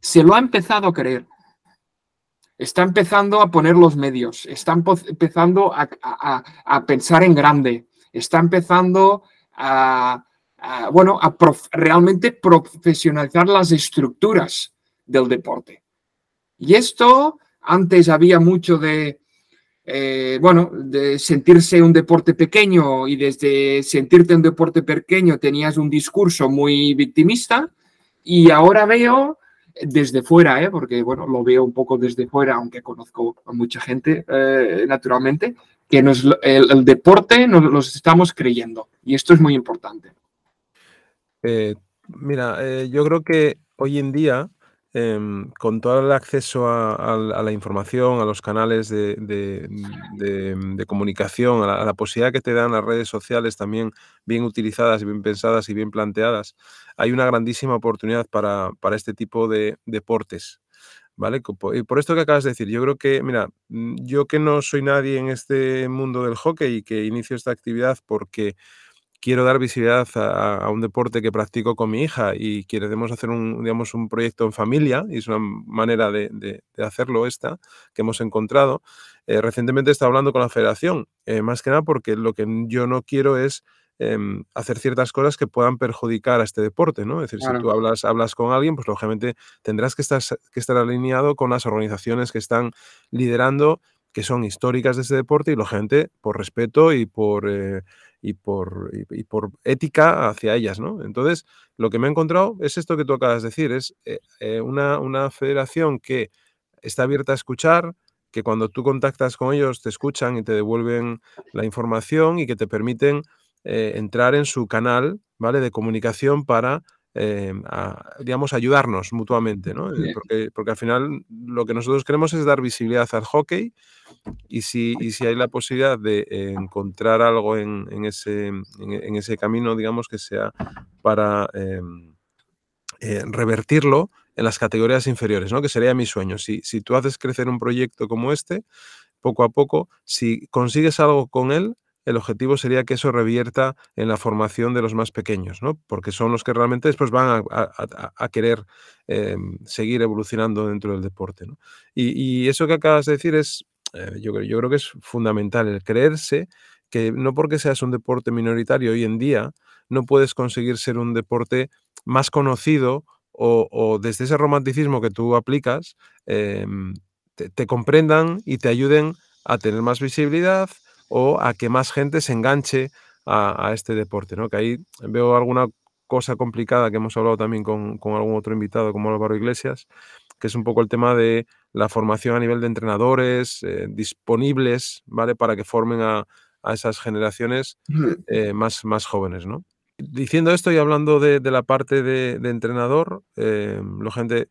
Se lo ha empezado a creer. Está empezando a poner los medios, está empezando a, a pensar en grande, está empezando a, bueno, realmente profesionalizar las estructuras del deporte. Y esto, antes había mucho de, eh, bueno, de sentirse un deporte pequeño y desde sentirte un deporte pequeño tenías un discurso muy victimista y ahora veo desde fuera, ¿eh? porque bueno, lo veo un poco desde fuera, aunque conozco a mucha gente eh, naturalmente, que el, deporte nos lo estamos creyendo y esto es muy importante. Eh, mira, yo creo que hoy en día Em, con todo el acceso a, la información, a los canales de, comunicación, a la, posibilidad que te dan las redes sociales también bien utilizadas, bien pensadas y bien planteadas, hay una grandísima oportunidad para, este tipo de deportes. ¿Vale? Y por esto que acabas de decir, yo creo que, mira, mm, yo que no soy nadie en este mundo del hockey y que inicio esta actividad porque quiero dar visibilidad a, un deporte que practico con mi hija y queremos hacer un, digamos, un proyecto en familia, y es una manera de, hacerlo esta que hemos encontrado. Eh, recientemente he estado hablando con la federación, eh, más que nada porque lo que yo no quiero es em, hacer ciertas cosas que puedan perjudicar a este deporte, ¿no? Es decir, si tú hablas, hablas con alguien, pues lógicamente tendrás que estar, que estar alineado con las organizaciones que están liderando que son históricas de ese deporte y lógicamente por respeto y por eh, y por, y, por ética hacia ellas, ¿no? Entonces, lo que me he encontrado es esto que tú acabas de decir, es eh, eh, una, una federación que está abierta a escuchar, que cuando tú contactas con ellos te escuchan y te devuelven la información y que te permiten eh, entrar en su canal, ¿vale? De comunicación para, digamos, ayudarnos mutuamente, ¿no? Porque, porque al final lo que nosotros queremos es dar visibilidad al hockey y si, si hay la posibilidad de encontrar algo en, ese, en, ese, camino, digamos, que sea para eh, revertirlo en las categorías inferiores, ¿no? que sería mi sueño. Si, si tú haces crecer un proyecto como este, poco a poco, si consigues algo con él, el objetivo sería que eso revierta en la formación de los más pequeños, ¿no? Porque son los que realmente después van a, querer em, seguir evolucionando dentro del deporte, y, eso que acabas de decir es eh, yo, creo que es fundamental el creerse que no porque seas un deporte minoritario hoy en día, no puedes conseguir ser un deporte más conocido o, desde ese romanticismo que tú aplicas, em, te, comprendan y te ayuden a tener más visibilidad o a que más gente se enganche a, este deporte. ¿no? Que ahí veo alguna cosa complicada que hemos hablado también con, con algún otro invitado como Álvaro Iglesias, que es un poco el tema de la formación a nivel de entrenadores eh, disponibles, ¿vale? Para que formen a, esas generaciones eh, más, más jóvenes, ¿no? Diciendo esto y hablando de, la parte de, entrenador, eh, lo gente,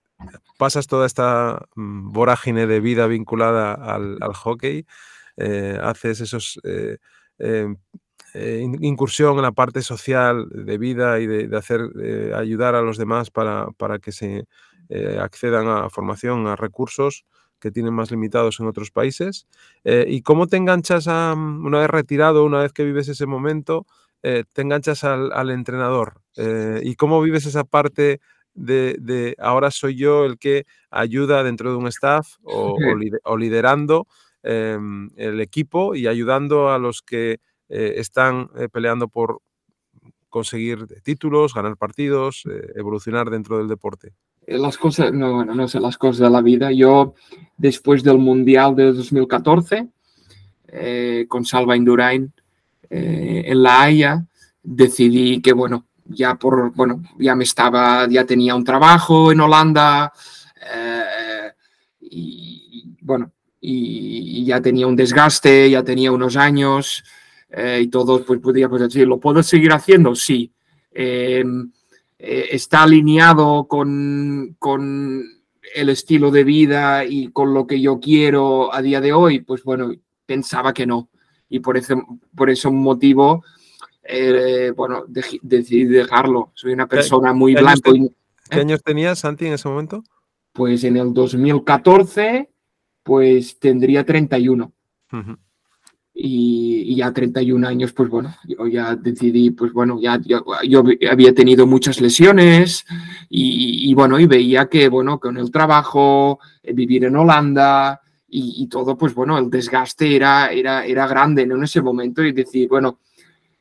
pasas toda esta mm, vorágine de vida vinculada al, hockey, haces esos incursión en la parte social de vida y de, hacer ayudar a los demás para, para que se eh, accedan a formación, a recursos que tienen más limitados en otros países. Eh, ¿Y cómo te enganchas a, mm, una vez retirado, una vez que vives ese momento, eh, te enganchas al, entrenador? ¿Y cómo vives esa parte de, ahora soy yo el que ayuda dentro de un staff o, liderando em, el equipo y ayudando a los que están peleando por conseguir títulos, ganar partidos, evolucionar dentro del deporte? Eh, las cosas, no, no sé, las cosas de la vida. Yo, después del Mundial de 2014, eh, con Salva Indurain eh, en La Haya, decidí que, bueno, ya por, bueno, ya me estaba, ya tenía un trabajo en Holanda y, bueno, y, ya tenía un desgaste, ya tenía unos años y todo, pues podría pues, decir, ¿lo puedo seguir haciendo? Sí. Eh, está alineado con, con, el estilo de vida y con lo que yo quiero a día de hoy, pues bueno, pensaba que no. Y por ese, por ese motivo, eh, bueno, decidí dejarlo. Soy una persona muy blanca. ¿Qué años tenías, Santi, en ese momento? Pues en el 2014, pues tendría 31 y, ya 31 años, pues bueno, yo ya decidí, pues bueno, ya yo, había tenido muchas lesiones y, bueno, y veía que, bueno, con el trabajo, eh, vivir en Holanda y, todo, pues bueno, el desgaste era, era, era grande en ese momento y decir, bueno,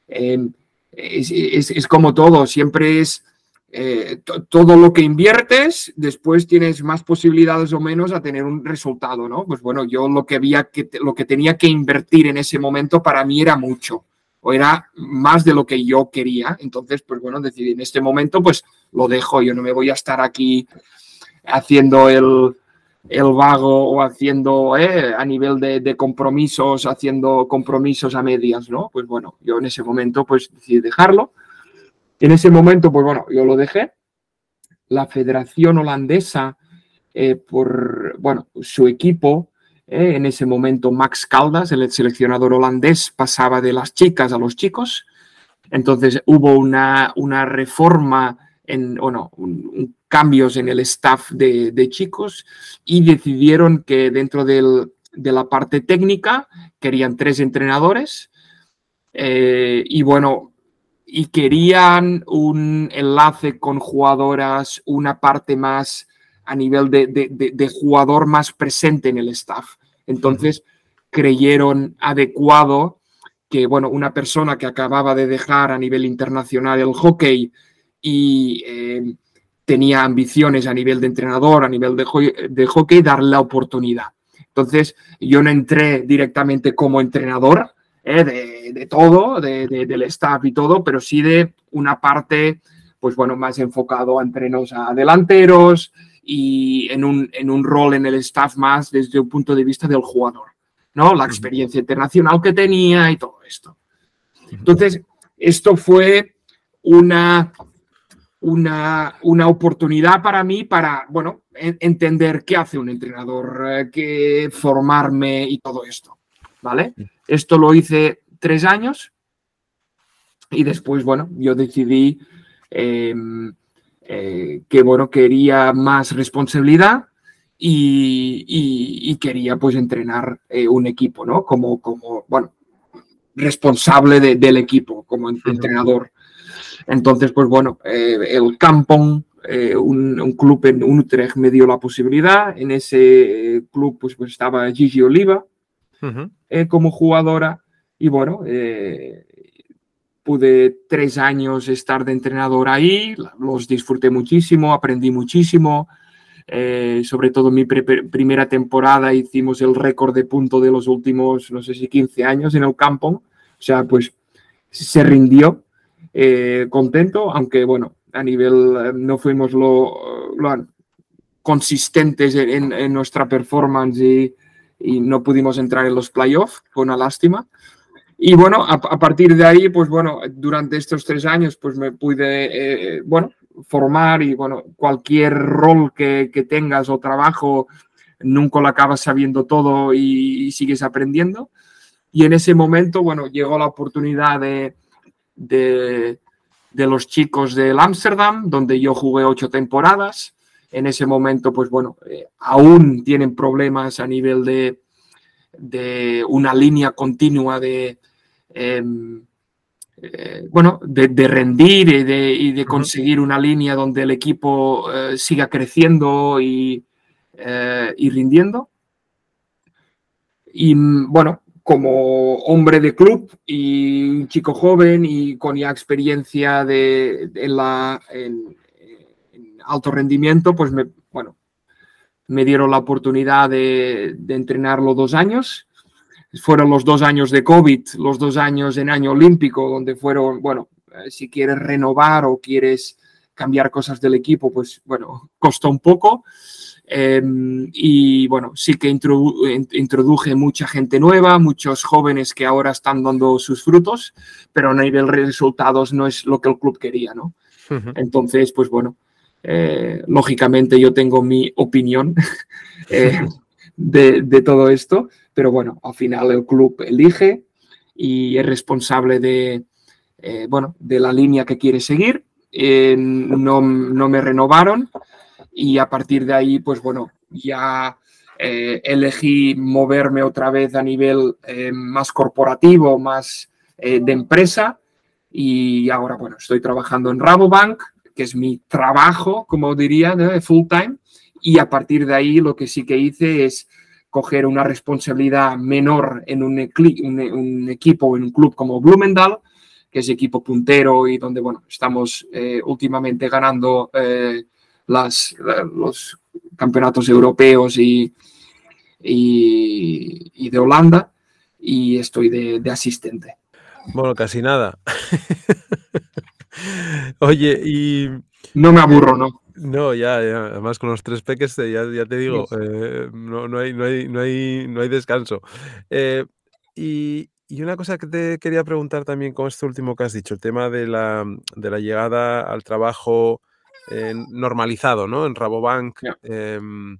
em, es, como todo, siempre es eh, todo lo que inviertes, después tienes más posibilidades o menos a tener un resultado, ¿no? Pues bueno, yo lo que había que, lo que tenía que invertir en ese momento para mí era mucho o era más de lo que yo quería. Entonces, pues bueno, decidí en este momento, pues lo dejo, yo no me voy a estar aquí haciendo el, el vago o haciendo eh, a nivel de, compromisos, haciendo compromisos a medias, ¿no? Pues bueno, yo en ese momento pues decidí dejarlo. En ese momento, pues bueno, yo lo dejé. La Federación Holandesa, eh, por, bueno, su equipo, eh, en ese momento Max Caldas, el seleccionador holandés, pasaba de las chicas a los chicos. Entonces hubo una, una reforma en, cambios en el staff de, chicos y decidieron que dentro de la parte técnica querían tres entrenadores eh, y bueno, y querían un enlace con jugadoras, una parte más a nivel de, jugador más presente en el staff. Entonces creyeron adecuado que, bueno, una persona que acababa de dejar a nivel internacional el hockey y eh, tenía ambiciones a nivel de entrenador, a nivel de, de hockey, darle la oportunidad. Entonces, yo no entré directamente como entrenador eh, de, todo, de, del staff y todo, pero sí de una parte, pues bueno, más enfocado a entrenos a delanteros y en un, en un rol en el staff más desde un punto de vista del jugador, ¿no? La experiencia internacional que tenía y todo esto. Entonces, esto fue una una, una oportunidad para mí para, bueno, entender qué hace un entrenador, eh, qué formarme y todo esto, ¿vale? Esto lo hice tres años y después, bueno, yo decidí em, eh, que, bueno, quería más responsabilidad y, quería, pues, entrenar eh, un equipo, ¿no? Como, como bueno, responsable del equipo, como entrenador. Entonces, pues bueno, eh, el Kampong, eh, un, club en Utrecht me dio la posibilidad. En ese eh, club pues, pues estaba Gigi Oliva como jugadora y bueno, pude tres años estar de entrenador ahí, los disfruté muchísimo, aprendí muchísimo. sobre todo en mi primera temporada hicimos el récord de punto de los últimos, no sé si 15 años en el Kampong. O sea, pues se rindió eh, contento, aunque bueno, a nivel eh, no fuimos lo, consistentes en, nuestra performance y, no pudimos entrar en los playoffs, fue una lástima. Y bueno, a, partir de ahí, pues bueno, durante estos tres años, pues me pude, eh, bueno, formar y bueno, cualquier rol que, tengas o trabajo, nunca lo acabas sabiendo todo y, y, sigues aprendiendo. Y en ese momento, bueno, llegó la oportunidad de, de, los chicos del Ámsterdam, donde yo jugué ocho temporadas. En ese momento, pues bueno, eh, aún tienen problemas a nivel de, de una línea continua de, em, eh, bueno, de, rendir y de, conseguir una línea donde el equipo eh, siga creciendo y, y rindiendo. Y bueno, como hombre de club y un chico joven y con ya experiencia de, en, la, en, alto rendimiento, pues me, bueno, me dieron la oportunidad de, de, entrenarlo dos años. Fueron los dos años de COVID, los dos años en año olímpico, donde fueron, bueno, eh, si quieres renovar o quieres cambiar cosas del equipo, pues bueno, costó un poco. Em, y bueno, sí que introduje mucha gente nueva, muchos jóvenes que ahora están dando sus frutos, pero a nivel de resultados no es lo que el club quería, ¿no? Entonces, pues bueno, eh, lógicamente yo tengo mi opinión eh, de, todo esto, pero bueno, al final el club elige y es responsable de, eh, bueno, de la línea que quiere seguir. no, no me renovaron y a partir de ahí, pues bueno, ya eh, elegí moverme otra vez a nivel eh, más corporativo, más eh, de empresa. Y ahora, bueno, estoy trabajando en Rabobank, que es mi trabajo, como diría, de full time. Y a partir de ahí lo que sí que hice es coger una responsabilidad menor en un, un, un equipo, en un club como Blumendal, que es equipo puntero y donde, bueno, estamos eh, últimamente ganando eh, las, los campeonatos europeos y, y, de Holanda y estoy de, asistente. Bueno, casi nada. Oye, y... No me aburro, ¿no? No, ya, además con los tres peques, ya, ya te digo, no, no, hay, no, hay, no, hay, no hay descanso. y, y una cosa que te quería preguntar también con esto último que has dicho, el tema de la, de la llegada al trabajo eh, normalizado, ¿no? En Rabobank. Em,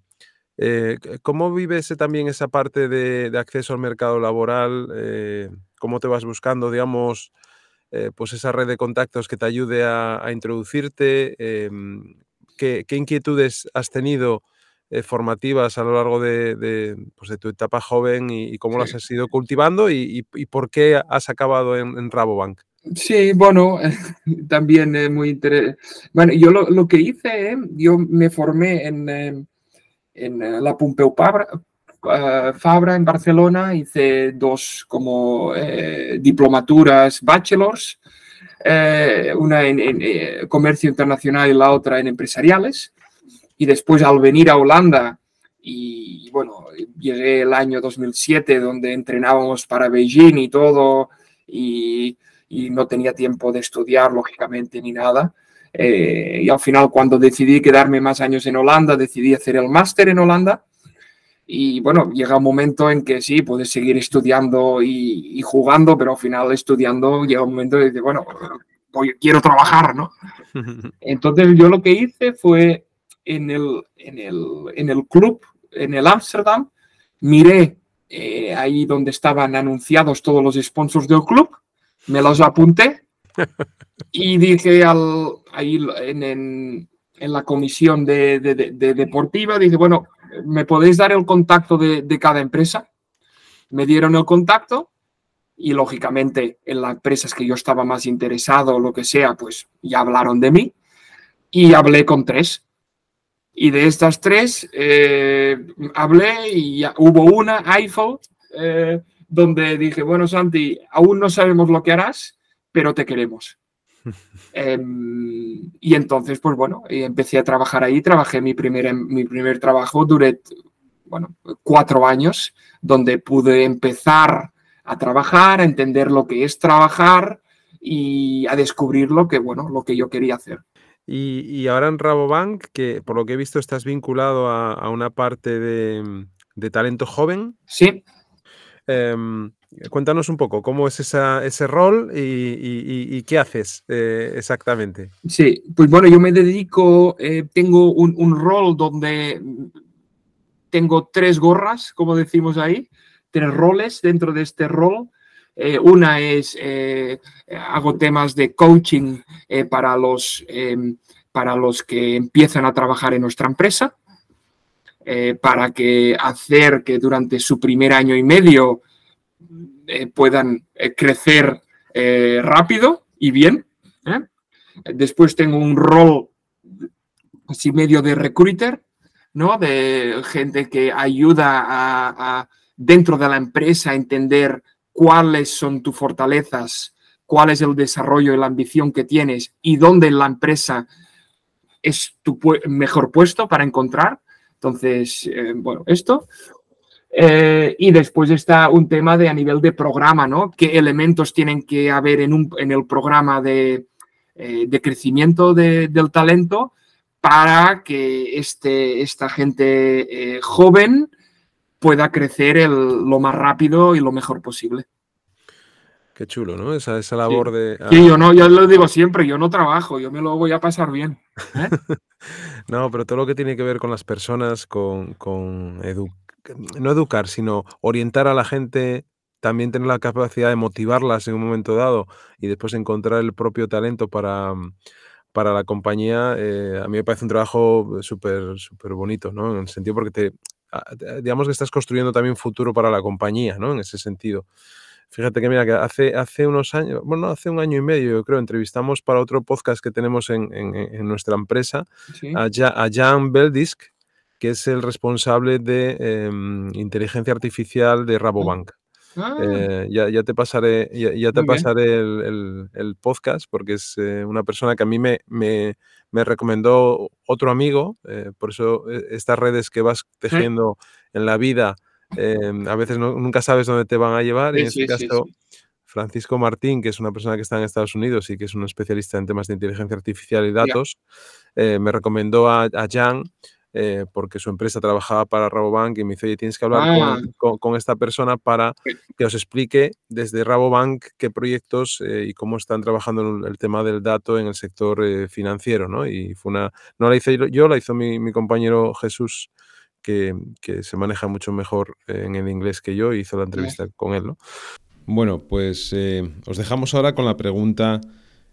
eh, ¿Cómo vives también esa parte de, acceso al mercado laboral? Eh, ¿Cómo te vas buscando, digamos, pues esa red de contactos que te ayude a, introducirte? Em, ¿qué, ¿qué, inquietudes has tenido? Eh, formativas a lo largo de, pues de, tu etapa joven y, cómo las has ido cultivando y, por qué has acabado en, Rabobank. Sí, bueno, también es muy interesante. Bueno, yo lo, que hice, yo me formé en, en eh, la Pompeu eh, Fabra, en Barcelona, hice dos como diplomaturas bachelors, una en, comercio internacional y la otra en empresariales. Y después al venir a Holanda, y bueno, llegué el año 2007 donde entrenábamos para Beijing y todo, y, no tenía tiempo de estudiar, lógicamente, ni nada. Eh, y al final, cuando decidí quedarme más años en Holanda, decidí hacer el máster en Holanda. Y bueno, llega un momento en que sí, puedes seguir estudiando y, jugando, pero al final estudiando llega un momento de, bueno, quiero trabajar, ¿no? Entonces yo lo que hice fue en el, en el, en el club, en el Amsterdam, miré eh, ahí donde estaban anunciados todos los sponsors del club, me los apunté y dije al, ahí en, en, en la comisión de, de, de, deportiva, dije, bueno, ¿me podéis dar el contacto de, cada empresa? Me dieron el contacto y lógicamente en las empresas que yo estaba más interesado o lo que sea, pues ya hablaron de mí y hablé con tres. Y de estas tres eh, hablé y hubo una, iPhone, eh, donde dije, bueno, Santi, aún no sabemos lo que harás, pero te queremos. Em, y entonces, pues bueno, empecé a trabajar ahí, trabajé mi primer, mi primer trabajo, duré, bueno, cuatro años, donde pude empezar a trabajar, a entender lo que es trabajar y a descubrir lo que, bueno, lo que yo quería hacer. Y, ahora en Rabobank, que por lo que he visto estás vinculado a, una parte de, talento joven. Sí. Em, cuéntanos un poco cómo es ese rol y, qué haces eh, exactamente. Sí, pues bueno, yo me dedico, eh, tengo un, rol donde tengo tres gorras, como decimos ahí, tres roles dentro de este rol. Eh, una es, hago temas de coaching para, los, em, para los que empiezan a trabajar en nuestra empresa, para que hacer que durante su primer año y medio puedan crecer rápido y bien. Después tengo un rol así medio de recruiter, ¿no? De gente que ayuda a, dentro de la empresa a entender cuáles son tus fortalezas, cuál es el desarrollo y la ambición que tienes y dónde la empresa es tu mejor puesto para encontrar. Entonces, eh, bueno, esto. Eh, y después está un tema de a nivel de programa, ¿no? ¿Qué elementos tienen que haber en, un, en el programa de, eh, de crecimiento del talento para que este, esta gente joven pueda crecer el, lo más rápido y lo mejor posible. Qué chulo, ¿no? Esa, esa labor de... Sí, yo no, yo lo digo siempre, yo no trabajo, yo me lo voy a pasar bien. ¿eh? no, pero todo lo que tiene que ver con las personas, con, con no educar, sino orientar a la gente, también tener la capacidad de motivarlas en un momento dado y después encontrar el propio talento para, para la compañía, eh, a mí me parece un trabajo súper súper bonito, ¿no? En el sentido porque te, digamos que estás construyendo también futuro para la compañía, ¿no? En ese sentido. Fíjate que mira, que hace, hace unos años, bueno, hace un año y medio, yo creo, entrevistamos para otro podcast que tenemos en, nuestra empresa a, Jan Beldisk, que es el responsable de em, inteligencia artificial de Rabobank. Ah. Eh, ya, te pasaré, ya, te pasaré el, podcast porque es eh, una persona que a mí me, me, recomendó otro amigo. Eh, por eso estas redes que vas tejiendo en la vida, a veces nunca sabes dónde te van a llevar. en este caso, Francisco Martín, que es una persona que está en Estados Unidos y que es un especialista en temas de inteligencia artificial y datos, me recomendó a, a Jan eh, porque su empresa trabajaba para Rabobank y me dice, oye, tienes que hablar ah. con, esta persona para que os explique desde Rabobank qué proyectos eh, y cómo están trabajando en el tema del dato en el sector eh, financiero, ¿no? Y fue una, no la hice yo, la hizo mi, compañero Jesús, que, se maneja mucho mejor en el inglés que yo, y hizo la entrevista con él, ¿no? Bueno, pues os dejamos ahora con la pregunta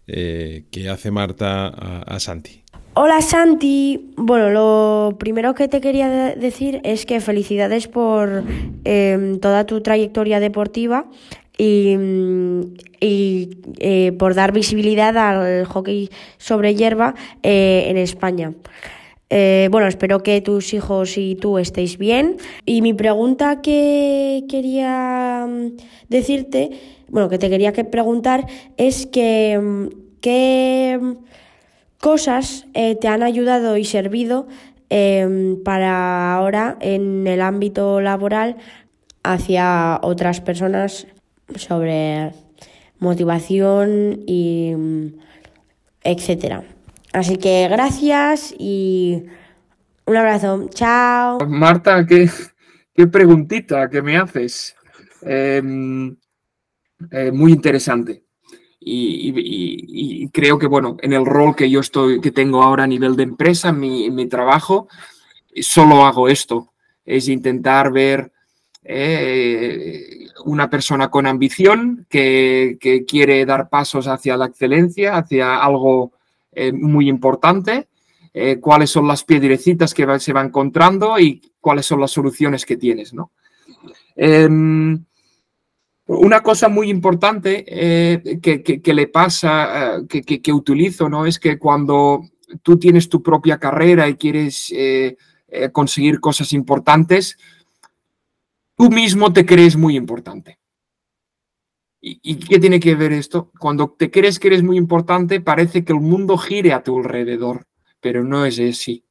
que hace Marta a Santi. Hola Santi, bueno, lo primero que te quería decir es que felicidades por em, toda tu trayectoria deportiva y, eh, por dar visibilidad al hockey sobre hierba eh, en España. Eh, bueno, espero que tus hijos y tú estéis bien. Y mi pregunta que quería mm, decirte, bueno, que te quería que preguntar es que, mm, ¿qué cosas eh, te han ayudado y servido em, para ahora en el ámbito laboral hacia otras personas sobre motivación y etcétera. Así que gracias y un abrazo. Chao. Marta, qué, qué preguntita que me haces. Em, eh, muy interesante y, creo que, bueno, en el rol que yo estoy, que tengo ahora a nivel de empresa, mi, mi trabajo, solo hago esto, es intentar ver eh, una persona con ambición que, quiere dar pasos hacia la excelencia, hacia algo eh, muy importante, eh, cuáles son las piedrecitas que se va encontrando y cuáles son las soluciones que tienes, ¿no? Una cosa muy importante eh, que, le pasa, eh, que, utilizo, ¿no? Es que cuando tú tienes tu propia carrera y quieres eh, conseguir cosas importantes, tú mismo te crees muy importante. ¿Y, qué tiene que ver esto? Cuando te crees que eres muy importante, parece que el mundo gire a tu alrededor, pero no es así,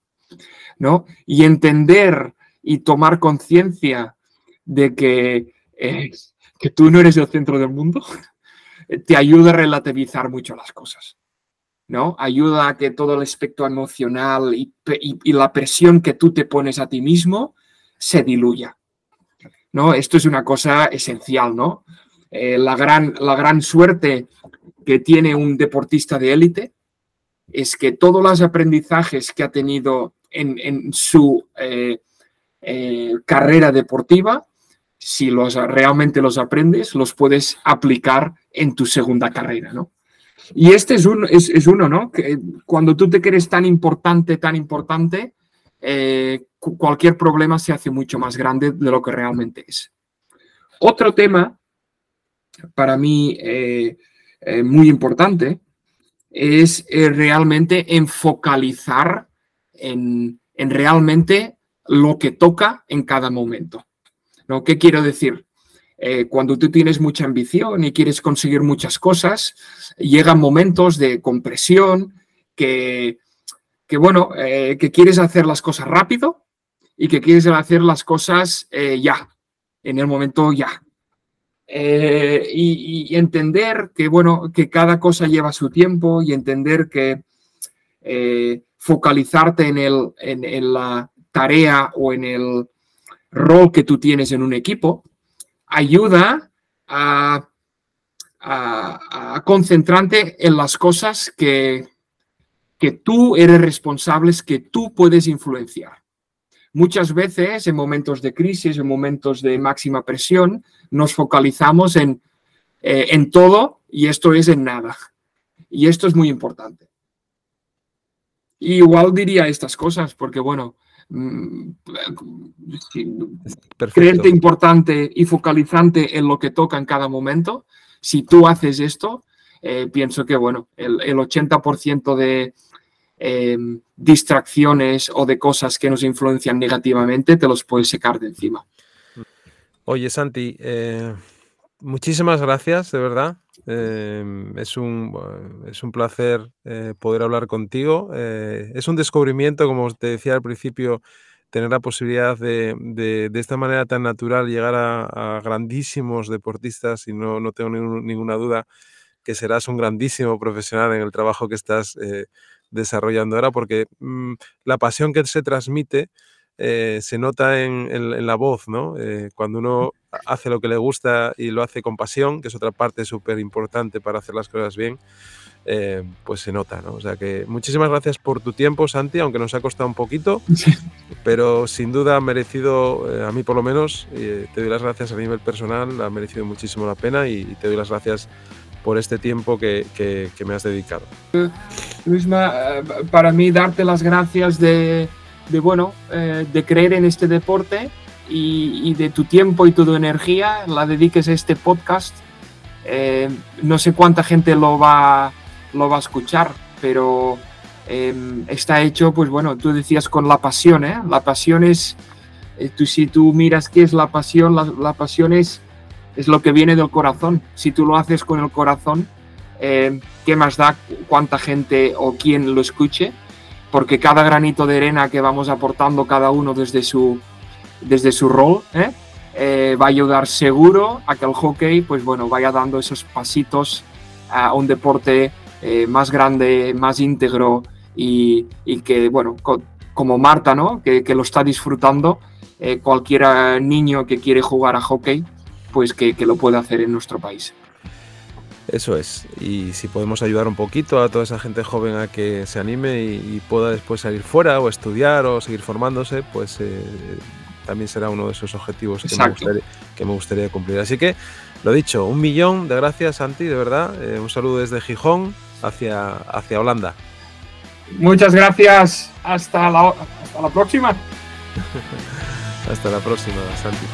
¿no? Y entender y tomar conciencia de que que tú no eres el centro del mundo, te ayuda a relativizar mucho las cosas. ¿no? Ayuda a que todo el aspecto emocional y, la presión que tú te pones a ti mismo se diluya. ¿no? Esto es una cosa esencial, ¿no? Eh, la, gran, la gran suerte que tiene un deportista de élite es que todos los aprendizajes que ha tenido en, su eh, eh, carrera deportiva si los, realmente los aprendes, los puedes aplicar en tu segunda carrera, ¿no? Y este es, un, es, uno, ¿no? Que cuando tú te crees tan importante, tan importante, eh, cualquier problema se hace mucho más grande de lo que realmente es. Otro tema, para mí eh, eh, muy importante, es realmente enfocalizar en, en realmente lo que toca en cada momento. ¿Qué quiero decir? Eh, cuando tú tienes mucha ambición y quieres conseguir muchas cosas, llegan momentos de compresión que, que bueno, eh, que quieres hacer las cosas rápido y que quieres hacer las cosas eh, ya, en el momento ya. Y, entender que, bueno, que cada cosa lleva su tiempo y entender que focalizarte en, el, en la tarea o en el, rol que tú tienes en un equipo, ayuda a, concentrarte en las cosas que, que tú eres responsable, que tú puedes influenciar. Muchas veces en momentos de crisis, en momentos de máxima presión, nos focalizamos en, eh, en todo y esto es en nada. Y esto es muy importante. igual diría estas cosas porque, bueno, Mm, creerte importante y focalizante en lo que toca en cada momento. Si tú haces esto, eh, pienso que bueno, el, 80% de em, distracciones o de cosas que nos influencian negativamente te los puedes secar de encima. Oye, Santi, eh, muchísimas gracias, de verdad. Em, es, un, es un placer eh, poder hablar contigo. Eh, es un descubrimiento, como te decía al principio, tener la posibilidad de, de, esta manera tan natural llegar a, grandísimos deportistas y no, no tengo ninguna duda que serás un grandísimo profesional en el trabajo que estás eh, desarrollando ahora, porque mm, la pasión que se transmite se nota en, la voz, ¿no? Cuando uno hace lo que le gusta y lo hace con pasión, que es otra parte súper importante para hacer las cosas bien, eh, pues se nota, ¿no? O sea que muchísimas gracias por tu tiempo, Santi, aunque nos ha costado un poquito, pero sin duda ha merecido, a mí por lo menos, te doy las gracias a nivel personal, ha merecido muchísimo la pena y, te doy las gracias por este tiempo que, que me has dedicado. Luisma, para mí darte las gracias de de bueno, eh, de creer en este deporte y, de tu tiempo y tu energía la dediques a este podcast. Eh, no sé cuánta gente lo va, lo va a escuchar, pero em, está hecho, pues bueno, tú decías con la pasión, ¿eh? La pasión es, eh, tú, si tú miras qué es la pasión, la, pasión es, es lo que viene del corazón. Si tú lo haces con el corazón, ¿qué más da cuánta gente o quién lo escuche? porque cada granito de arena que vamos aportando cada uno desde su, desde su rol ¿eh? Eh, va a ayudar seguro a que el hockey pues bueno, vaya dando esos pasitos a un deporte eh, más grande, más íntegro y, que, bueno, como Marta, ¿no? que, lo está disfrutando, cualquier niño que quiere jugar a hockey, pues que, lo puede hacer en nuestro país. Eso es. Y si podemos ayudar un poquito a toda esa gente joven a que se anime y, pueda después salir fuera o estudiar o seguir formándose, pues también será uno de esos objetivos que me, gustaría, cumplir. Así que, lo dicho, un millón de gracias, Santi, de verdad. Eh, un saludo desde Gijón hacia, hacia Holanda. Muchas gracias. Hasta la, hasta la próxima. hasta la próxima, Santi.